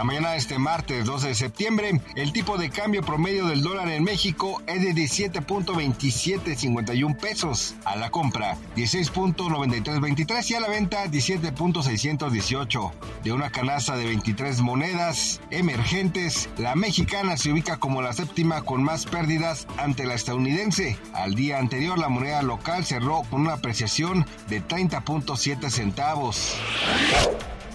La mañana de este martes 12 de septiembre, el tipo de cambio promedio del dólar en México es de 17.2751 pesos. A la compra, 16.9323 y a la venta, 17.618. De una canasta de 23 monedas emergentes, la mexicana se ubica como la séptima con más pérdidas ante la estadounidense. Al día anterior, la moneda local cerró con una apreciación de 30.7 centavos.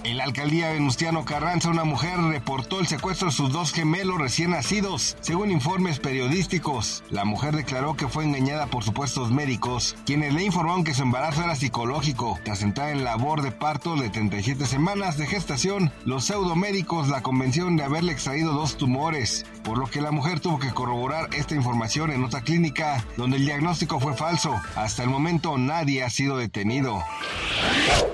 En la alcaldía Venustiano Carranza, una mujer reportó el secuestro de sus dos gemelos recién nacidos, según informes periodísticos. La mujer declaró que fue engañada por supuestos médicos, quienes le informaron que su embarazo era psicológico. Tras entrar en labor de parto de 37 semanas de gestación, los pseudomédicos la convencieron de haberle extraído dos tumores, por lo que la mujer tuvo que corroborar esta información en otra clínica, donde el diagnóstico fue falso. Hasta el momento nadie ha sido detenido.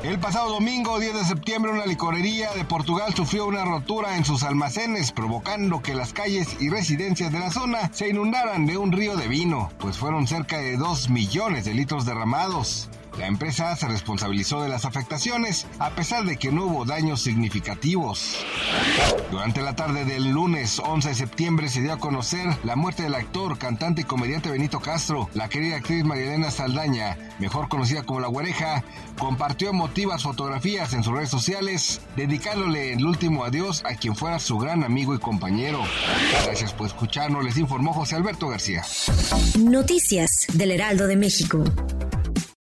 El pasado domingo, 10 de septiembre, una licorería de Portugal sufrió una rotura en sus almacenes, provocando que las calles y residencias de la zona se inundaran de un río de vino, pues fueron cerca de 2 millones de litros derramados. La empresa se responsabilizó de las afectaciones a pesar de que no hubo daños significativos. Durante la tarde del lunes 11 de septiembre se dio a conocer la muerte del actor, cantante y comediante Benito Castro. La querida actriz Marielena Saldaña, mejor conocida como La Guareja, compartió emotivas fotografías en sus redes sociales, dedicándole el último adiós a quien fuera su gran amigo y compañero. Gracias por escucharnos, les informó José Alberto García. Noticias del Heraldo de México.